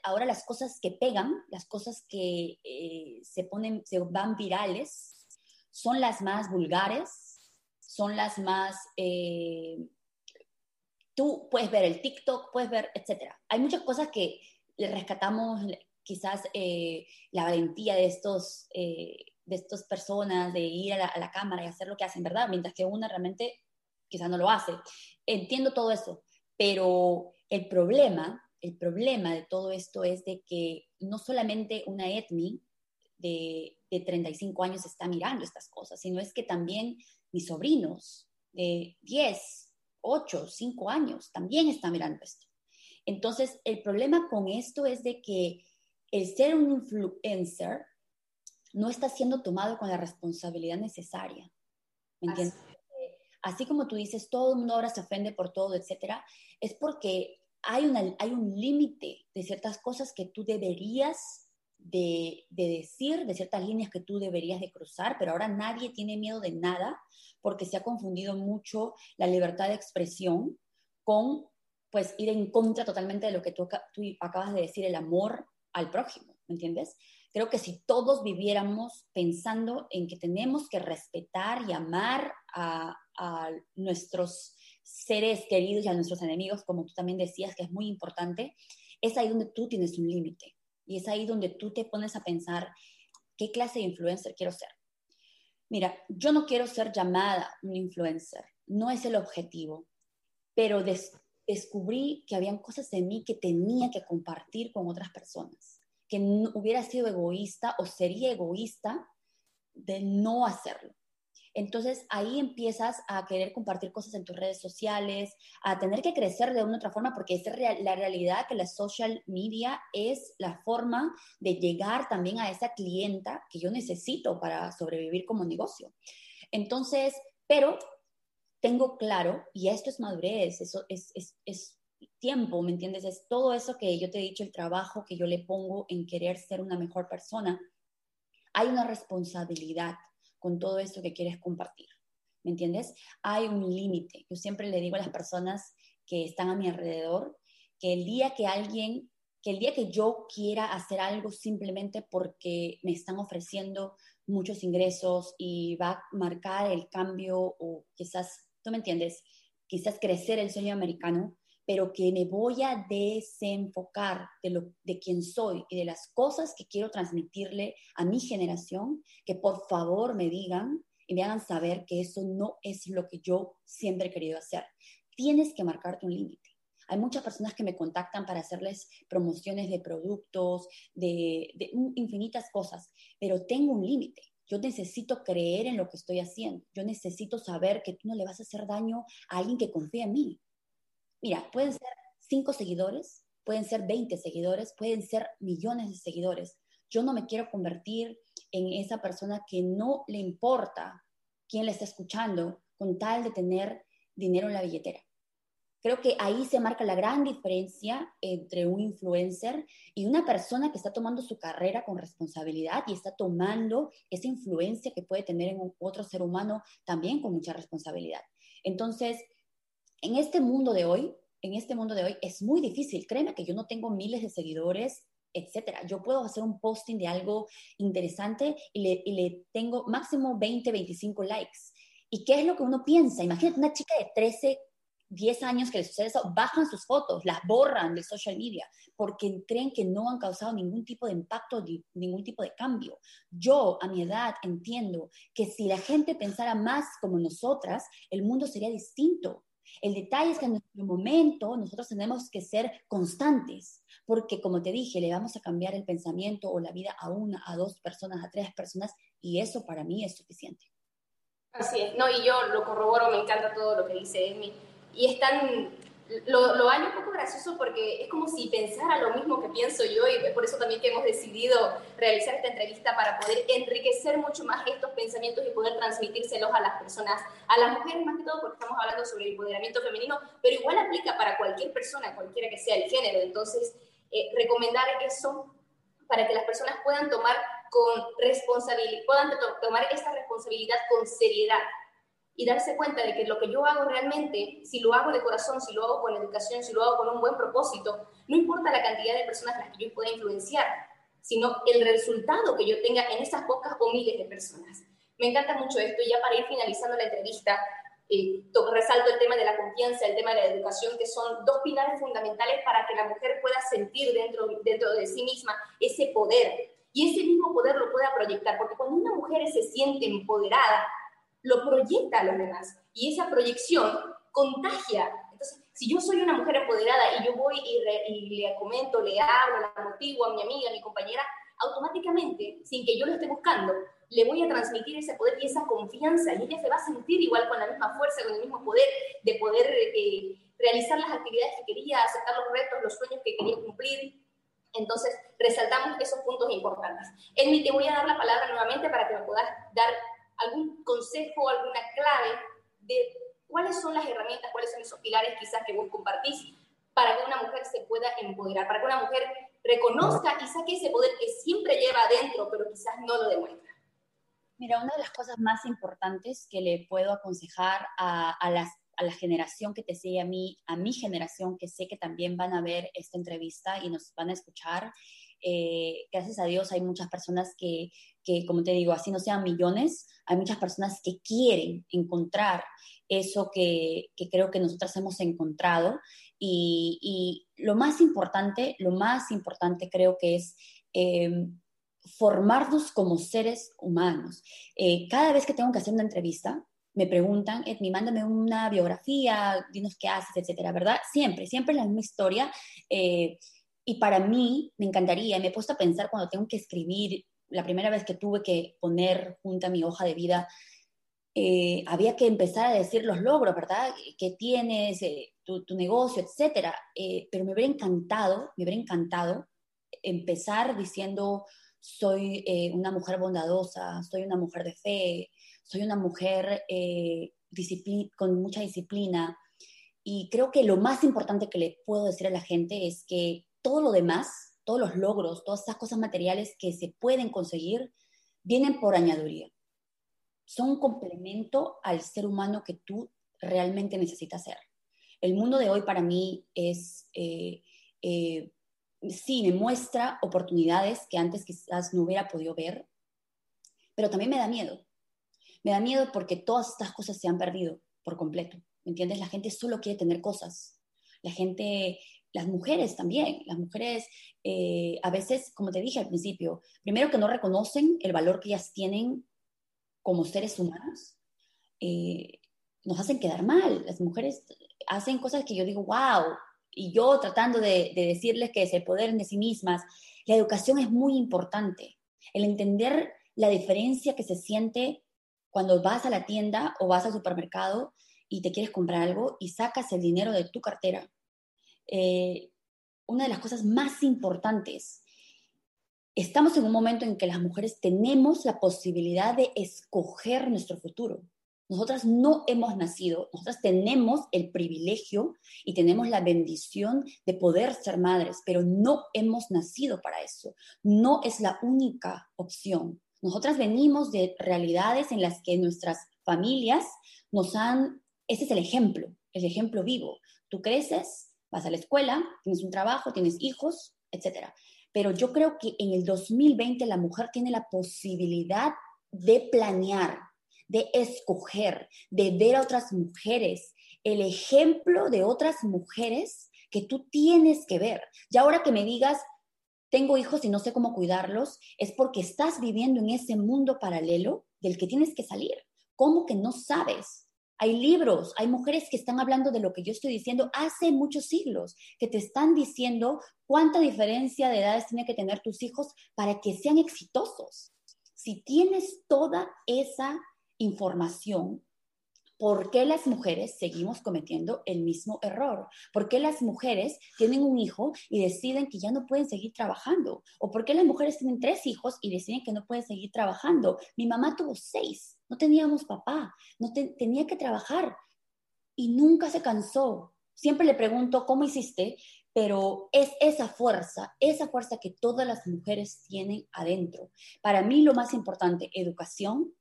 Ahora las cosas que pegan, las cosas que eh, se ponen, se van virales, son las más vulgares, son las más... Eh, tú puedes ver el TikTok, puedes ver, etcétera. Hay muchas cosas que le rescatamos quizás eh, la valentía de estos, de estas personas de ir a la, a la, cámara y hacer lo que hacen, ¿verdad? Mientras que una realmente quizás no lo hace. Entiendo todo eso, pero el problema, el problema de todo esto es de que no solamente una etnia de, de 35 años está mirando estas cosas, sino es que también mis sobrinos de 10, 8, 5 años, también está mirando esto. Entonces, el problema con esto es de que el ser un influencer no está siendo tomado con la responsabilidad necesaria. ¿Me entiendes? Así. como tú dices, todo el mundo ahora se ofende por todo, etcétera, es porque hay, una, hay un límite de ciertas cosas que tú deberías de, de, decir, de ciertas líneas que tú deberías de cruzar, pero ahora nadie tiene miedo de nada porque se ha confundido mucho la libertad de expresión con pues ir en contra totalmente de lo que tú, tú acabas de decir, el amor al prójimo, ¿me entiendes? Creo que si todos viviéramos pensando en que tenemos que respetar y amar a, nuestros seres queridos y a nuestros enemigos, como tú también decías, que es muy importante, es ahí donde tú tienes un límite. Y es ahí donde tú te pones a pensar, ¿qué clase de influencer quiero ser? Mira, yo no quiero ser llamada un influencer, no es el objetivo, pero descubrí que habían cosas de mí que tenía que compartir con otras personas que no, hubiera sido egoísta o sería egoísta de no hacerlo. Entonces ahí empiezas a querer compartir cosas en tus redes sociales, a tener que crecer de una otra forma, porque es la realidad que la social media es la forma de llegar también a esa clienta que yo necesito para sobrevivir como negocio. Entonces, pero tengo claro, y esto es madurez, eso es, es, es tiempo, ¿me entiendes? Es todo eso que yo te he dicho, el trabajo que yo le pongo en querer ser una mejor persona. Hay una responsabilidad con todo esto que quieres compartir, ¿me entiendes? Hay un límite. Yo siempre le digo a las personas que están a mi alrededor que el día que alguien, que el día que yo quiera hacer algo simplemente porque me están ofreciendo muchos ingresos y va a marcar el cambio o quizás, tú me entiendes, quizás crecer el sueño americano, pero que me voy a desenfocar de, lo, de quién soy y de las cosas que quiero transmitirle a mi generación, que por favor me digan y me hagan saber que eso no es lo que yo siempre he querido hacer. Tienes que marcarte un límite. Hay muchas personas que me contactan para hacerles promociones de productos, de, de infinitas cosas, pero tengo un límite. Yo necesito creer en lo que estoy haciendo. Yo necesito saber que tú no le vas a hacer daño a alguien que confía en mí. Mira, pueden ser cinco seguidores, pueden ser 20 seguidores, pueden ser millones de seguidores. Yo no me quiero convertir en esa persona que no le importa quién le está escuchando con tal de tener dinero en la billetera. Creo que ahí se marca la gran diferencia entre un influencer y una persona que está tomando su carrera con responsabilidad y está tomando esa influencia que puede tener en otro ser humano también con mucha responsabilidad. Entonces, en este mundo de hoy, en este mundo de hoy es muy difícil. Créeme que yo no tengo miles de seguidores, etcétera. Yo puedo hacer un posting de algo interesante y le, y le tengo máximo 20, 25 likes. ¿Y qué es lo que uno piensa? Imagínate una chica de 13, 10 años que le sucede eso, bajan sus fotos, las borran de social media, porque creen que no han causado ningún tipo de impacto, ningún tipo de cambio. Yo, a mi edad, entiendo que si la gente pensara más como nosotras, el mundo sería distinto. El detalle es que en nuestro momento nosotros tenemos que ser constantes, porque como te dije, le vamos a cambiar el pensamiento o la vida a una, a dos personas, a tres personas, y eso para mí es suficiente. Así es, no, y yo lo corroboro, me encanta todo lo que dice Emi, y es tan lo, lo un poco gracioso porque es como si pensara lo mismo que pienso yo y por eso también que hemos decidido realizar esta entrevista para poder enriquecer mucho más estos pensamientos y poder transmitírselos a las personas, a las mujeres más que todo porque estamos hablando sobre el empoderamiento femenino, pero igual aplica para cualquier persona, cualquiera que sea el género. Entonces, eh, recomendar eso para que las personas puedan tomar con responsabilidad, puedan tomar esta responsabilidad con seriedad y darse cuenta de que lo que yo hago realmente, si lo hago de corazón, si lo hago con educación, si lo hago con un buen propósito, no importa la cantidad de personas las que yo pueda influenciar, sino el resultado que yo tenga en esas pocas o miles de personas. Me encanta mucho esto y ya para ir finalizando la entrevista, eh, resalto el tema de la confianza, el tema de la educación, que son dos pilares fundamentales para que la mujer pueda sentir dentro de sí misma ese poder. Y ese mismo poder lo pueda proyectar, porque cuando una mujer se siente empoderada, lo proyecta a los demás y esa proyección contagia. Entonces, si yo soy una mujer empoderada y yo voy y, le comento, le hablo, la motivo a mi amiga, a mi compañera, automáticamente, sin que yo lo esté buscando, le voy a transmitir ese poder y esa confianza y ella se va a sentir igual con la misma fuerza, con el mismo poder de poder eh, realizar las actividades que quería, aceptar los retos, los sueños que quería cumplir. Entonces, resaltamos esos puntos importantes. Edmi, te voy a dar la palabra nuevamente para que me puedas dar algún consejo, alguna clave de cuáles son las herramientas, cuáles son esos pilares quizás que vos compartís para que una mujer se pueda empoderar, para que una mujer reconozca y saque ese poder que siempre lleva adentro, pero quizás no lo demuestra. Mira, una de las cosas más importantes que le puedo aconsejar a, a, las, a la generación que te sigue a mí, a mi generación, que sé que también van a ver esta entrevista y nos van a escuchar, eh, gracias a Dios hay muchas personas que, que, como te digo, así no sean millones, hay muchas personas que quieren encontrar eso que, que creo que nosotras hemos encontrado. Y, y, lo más importante, lo más importante creo que es eh, formarnos como seres humanos. Eh, cada vez que tengo que hacer una entrevista, me preguntan, Edmi, mándame una biografía, dinos qué haces, etcétera, ¿verdad? Siempre, siempre la misma historia. Y para mí me encantaría, me he puesto a pensar cuando tengo que escribir, la primera vez que tuve que poner junto a mi hoja de vida, eh, había que empezar a decir los logros, ¿verdad? Que tienes, eh, tu, tu, negocio, etcétera. Eh, pero me hubiera encantado, me hubiera encantado empezar diciendo, soy eh, una mujer bondadosa, soy una mujer de fe, soy una mujer eh, con mucha disciplina. Y creo que lo más importante que le puedo decir a la gente es que todo lo demás, todos los logros, todas esas cosas materiales que se pueden conseguir, vienen por añadiduría. Son un complemento al ser humano que tú realmente necesitas ser. El mundo de hoy para mí es, eh, eh, sí, me muestra oportunidades que antes quizás no hubiera podido ver, pero también me da miedo. Me da miedo porque todas estas cosas se han perdido por completo. ¿Me entiendes? La gente solo quiere tener cosas. La gente las mujeres también, las mujeres eh, a veces, como te dije al principio, primero que no reconocen el valor que ellas tienen como seres humanos, eh, nos hacen quedar mal. Las mujeres hacen cosas que yo digo, wow, y yo tratando de, de decirles que se poder de sí mismas, la educación es muy importante. El entender la diferencia que se siente cuando vas a la tienda o vas al supermercado y te quieres comprar algo y sacas el dinero de tu cartera eh, una de las cosas más importantes. Estamos en un momento en que las mujeres tenemos la posibilidad de escoger nuestro futuro. Nosotras no hemos nacido, nosotras tenemos el privilegio y tenemos la bendición de poder ser madres, pero no hemos nacido para eso. No es la única opción. Nosotras venimos de realidades en las que nuestras familias nos han, ese es el ejemplo, el ejemplo vivo. Tú creces vas a la escuela, tienes un trabajo, tienes hijos, etc. Pero yo creo que en el 2020 la mujer tiene la posibilidad de planear, de escoger, de ver a otras mujeres, el ejemplo de otras mujeres que tú tienes que ver. Y ahora que me digas, tengo hijos y no sé cómo cuidarlos, es porque estás viviendo en ese mundo paralelo del que tienes que salir. ¿Cómo que no sabes? Hay libros, hay mujeres que están hablando de lo que yo estoy diciendo hace muchos siglos, que te están diciendo cuánta diferencia de edades tiene que tener tus hijos para que sean exitosos. Si tienes toda esa información, ¿por qué las mujeres seguimos cometiendo el mismo error? ¿Por qué las mujeres tienen un hijo y deciden que ya no pueden seguir trabajando? ¿O por qué las mujeres tienen tres hijos y deciden que no pueden seguir trabajando? Mi mamá tuvo seis no teníamos papá, no tenía que trabajar y nunca se cansó. Siempre le pregunto, ¿cómo hiciste? Pero es esa fuerza, esa fuerza que todas las mujeres tienen adentro. Para mí lo más importante, educación,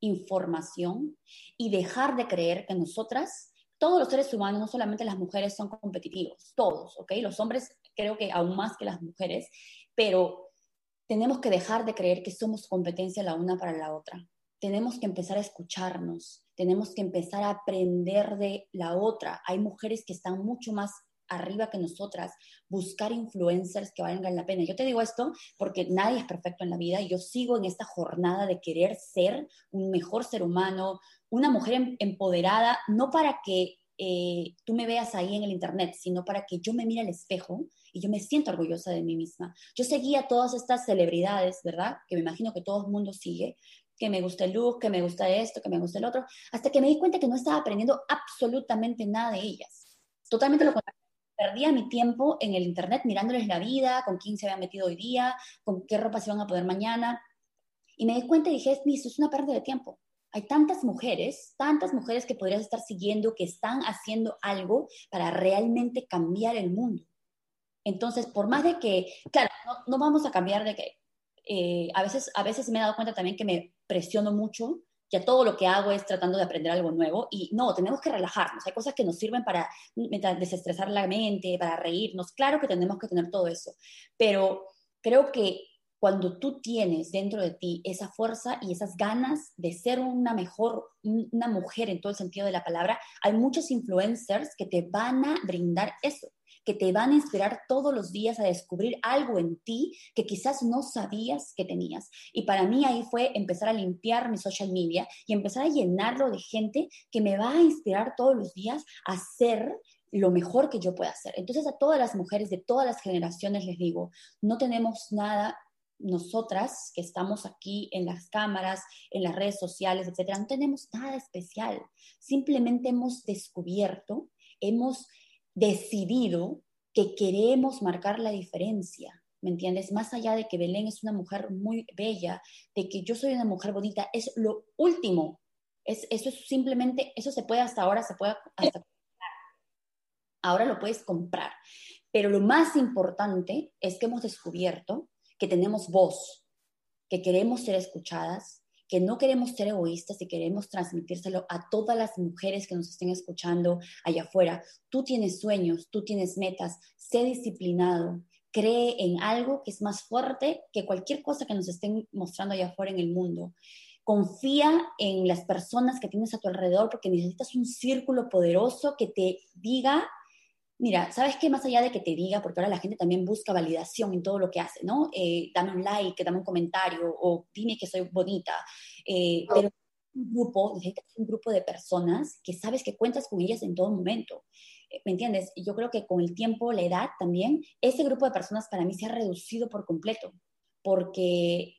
información y dejar de creer que nosotras, todos los seres humanos, no solamente las mujeres, son competitivos, todos, ¿ok? Los hombres creo que aún más que las mujeres, pero tenemos que dejar de creer que somos competencia la una para la otra tenemos que empezar a escucharnos, tenemos que empezar a aprender de la otra. Hay mujeres que están mucho más arriba que nosotras, buscar influencers que valgan la pena. Yo te digo esto porque nadie es perfecto en la vida y yo sigo en esta jornada de querer ser un mejor ser humano, una mujer em-, empoderada, no para que eh, tú me veas ahí en el Internet, sino para que yo me mire al espejo y yo me siento orgullosa de mí misma. Yo seguía todas estas celebridades, ¿verdad? Que me imagino que todo el mundo sigue, que me gusta el look, que me gusta esto, que me gusta el otro, hasta que me di cuenta que no estaba aprendiendo absolutamente nada de ellas. Totalmente lo contrario. Perdía mi tiempo en el internet mirándoles la vida, con quién se había metido hoy día, con qué ropa se van a poner mañana. Y me di cuenta y dije, esto es una pérdida de tiempo. Hay tantas mujeres, tantas mujeres que podrías estar siguiendo que están haciendo algo para realmente cambiar el mundo. Entonces, por más de que, claro, no, vamos a cambiar de que, eh, a, veces, a veces me he dado cuenta también que me presiono mucho, ya todo lo que hago es tratando de aprender algo nuevo y no, tenemos que relajarnos, hay cosas que nos sirven para desestresar la mente, para reírnos, claro que tenemos que tener todo eso, pero creo que cuando tú tienes dentro de ti esa fuerza y esas ganas de ser una mejor, una mujer en todo el sentido de la palabra, hay muchos influencers que te van a brindar eso, que te van a inspirar todos los días a descubrir algo en ti que quizás no sabías que tenías. Y para mí ahí fue empezar a limpiar mi social media y empezar a llenarlo de gente que me va a inspirar todos los días a ser lo mejor que yo pueda hacer. Entonces a todas las mujeres de todas las generaciones les digo, no tenemos nada nosotras que estamos aquí en las cámaras, en las redes sociales, etcétera, no tenemos nada especial. Simplemente hemos descubierto, hemos decidido que queremos marcar la diferencia. ¿Me entiendes? Más allá de que Belén es una mujer muy bella, de que yo soy una mujer bonita, es lo último. Es, eso es simplemente, eso se puede hasta ahora, se puede hasta ahora lo puedes comprar. Pero lo más importante es que hemos descubierto que tenemos voz, que queremos ser escuchadas, que no queremos ser egoístas y queremos transmitírselo a todas las mujeres que nos estén escuchando allá afuera. Tú tienes sueños, tú tienes metas, sé disciplinado, cree en algo que es más fuerte que cualquier cosa que nos estén mostrando allá afuera en el mundo. Confía en las personas que tienes a tu alrededor porque necesitas un círculo poderoso que te diga Mira, ¿sabes qué? Más allá de que te diga, porque ahora la gente también busca validación en todo lo que hace, ¿no? Eh, dame un like, dame un comentario, o dime que soy bonita. Eh, pero un grupo, necesitas un grupo de personas que sabes que cuentas con ellas en todo momento. Eh, ¿Me entiendes? Yo creo que con el tiempo, la edad también, ese grupo de personas para mí se ha reducido por completo, porque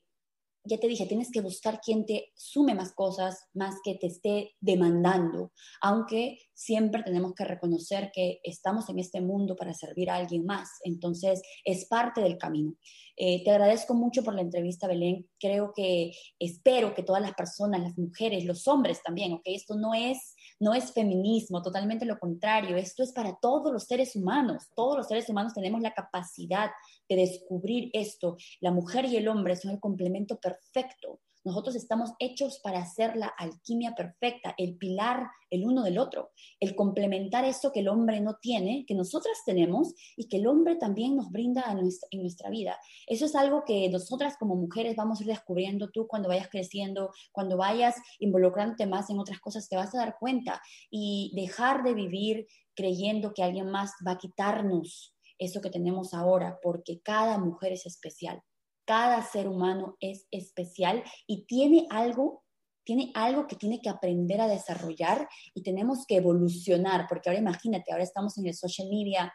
ya te dije, tienes que buscar quien te sume más cosas, más que te esté demandando, aunque siempre tenemos que reconocer que estamos en este mundo para servir a alguien más, entonces es parte del camino. Eh, te agradezco mucho por la entrevista, Belén. Creo que espero que todas las personas, las mujeres, los hombres también, ok, esto no es no es feminismo, totalmente lo contrario, esto es para todos los seres humanos, todos los seres humanos tenemos la capacidad de descubrir esto, la mujer y el hombre son el complemento perfecto, nosotros estamos hechos para hacer la alquimia perfecta, el pilar el uno del otro, el complementar eso que el hombre no tiene, que nosotras tenemos y que el hombre también nos brinda en nuestra vida. Eso es algo que nosotras como mujeres vamos a ir descubriendo tú cuando vayas creciendo, cuando vayas involucrándote más en otras cosas, te vas a dar cuenta y dejar de vivir creyendo que alguien más va a quitarnos eso que tenemos ahora, porque cada mujer es especial cada ser humano es especial y tiene algo, tiene algo que tiene que aprender a desarrollar y tenemos que evolucionar, porque ahora imagínate, ahora estamos en el social media,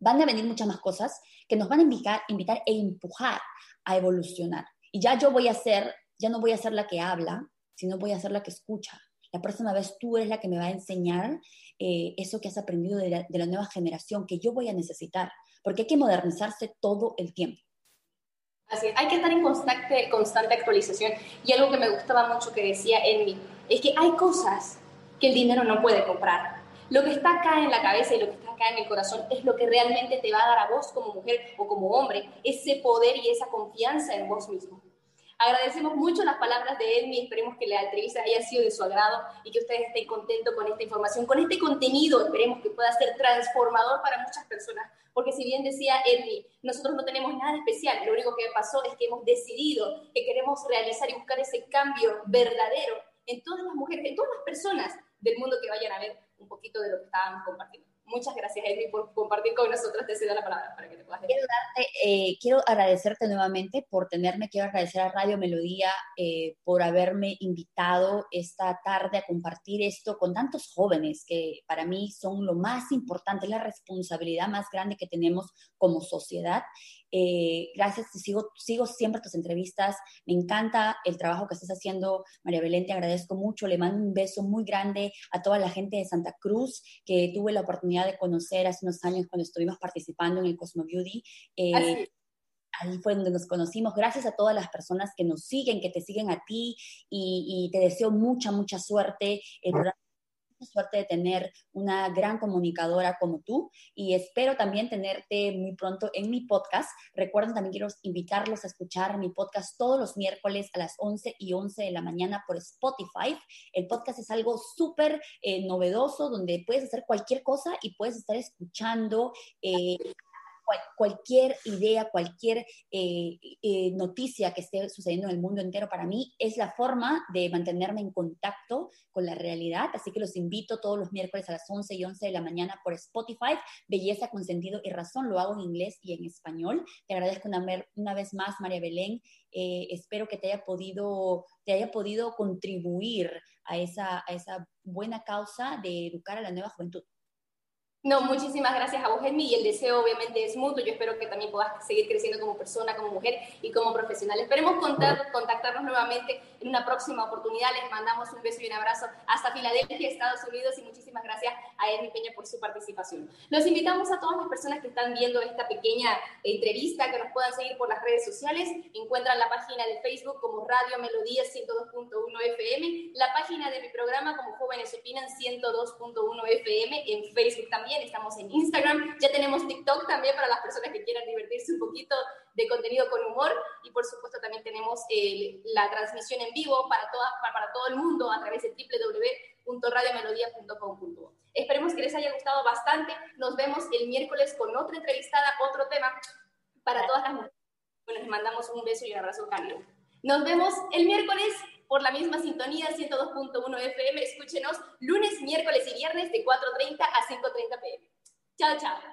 van a venir muchas más cosas que nos van a invitar, invitar e empujar a evolucionar. Y ya yo voy a ser, ya no voy a ser la que habla, sino voy a ser la que escucha. La próxima vez tú eres la que me va a enseñar eh, eso que has aprendido de la, nueva generación que yo voy a necesitar, porque hay que modernizarse todo el tiempo. Así hay que estar en constante, constante actualización. Y algo que me gustaba mucho que decía Envy, es que hay cosas que el dinero no puede comprar. Lo que está acá en la cabeza y lo que está acá en el corazón es lo que realmente te va a dar a vos como mujer o como hombre ese poder y esa confianza en vos mismo. Agradecemos mucho las palabras de Edmi, esperemos que la entrevista haya sido de su agrado y que ustedes estén contentos con esta información, con este contenido, esperemos que pueda ser transformador para muchas personas, porque si bien decía Edmi, nosotros no tenemos nada especial, lo único que pasó es que hemos decidido que queremos realizar y buscar ese cambio verdadero en todas las mujeres, en todas las personas del mundo que vayan a ver un poquito de lo que estábamos compartiendo. Muchas gracias, Edwin, por compartir con nosotros. Te cedo la palabra para que te puedas quiero, eh, quiero agradecerte nuevamente por tenerme, quiero agradecer a Radio Melodía eh, por haberme invitado esta tarde a compartir esto con tantos jóvenes que para mí son lo más importante, la responsabilidad más grande que tenemos como sociedad eh, gracias, sigo, sigo siempre tus entrevistas. Me encanta el trabajo que estás haciendo, María Belén, te agradezco mucho. Le mando un beso muy grande a toda la gente de Santa Cruz que tuve la oportunidad de conocer hace unos años cuando estuvimos participando en el Cosmo Beauty. Eh, ahí fue donde nos conocimos. Gracias a todas las personas que nos siguen, que te siguen a ti y, te deseo mucha, mucha suerte. El suerte de tener una gran comunicadora como tú y espero también tenerte muy pronto en mi podcast. Recuerden, también quiero invitarlos a escuchar mi podcast todos los miércoles a las 11 y 11 de la mañana por Spotify. El podcast es algo súper eh, novedoso donde puedes hacer cualquier cosa y puedes estar escuchando. Eh, cualquier idea, cualquier eh, eh, noticia que esté sucediendo en el mundo entero, para mí es la forma de mantenerme en contacto con la realidad. Así que los invito todos los miércoles a las 11 y 11 de la mañana por Spotify. Belleza con sentido y razón. Lo hago en inglés y en español. Te agradezco una, una vez más, María Belén. Eh, espero que te haya podido, te haya podido contribuir a esa, a esa buena causa de educar a la nueva juventud. No, muchísimas gracias a vos, Edmi, y el deseo obviamente es mutuo. Yo espero que también puedas seguir creciendo como persona, como mujer y como profesional. Esperemos contar, contactarnos nuevamente en una próxima oportunidad. Les mandamos un beso y un abrazo hasta Filadelfia, Estados Unidos, y muchísimas gracias a Edmi Peña por su participación. Los invitamos a todas las personas que están viendo esta pequeña entrevista que nos puedan seguir por las redes sociales. Encuentran la página de Facebook como Radio Melodía 102.1 FM, la página de mi programa como Jóvenes Opinan 102.1 FM en Facebook también estamos en Instagram, ya tenemos TikTok también para las personas que quieran divertirse un poquito de contenido con humor y por supuesto también tenemos la transmisión en vivo para, toda, para, todo el mundo a través de www.radiomelodía.com. Esperemos que les haya gustado bastante. Nos vemos el miércoles con otra entrevistada, otro tema para todas las mujeres. Bueno, les mandamos un beso y un abrazo cálido. Nos vemos el miércoles por la misma sintonía 102.1 FM. Escúchenos lunes, miércoles y viernes de 4.30 a 5.30 pm. Chao, chao.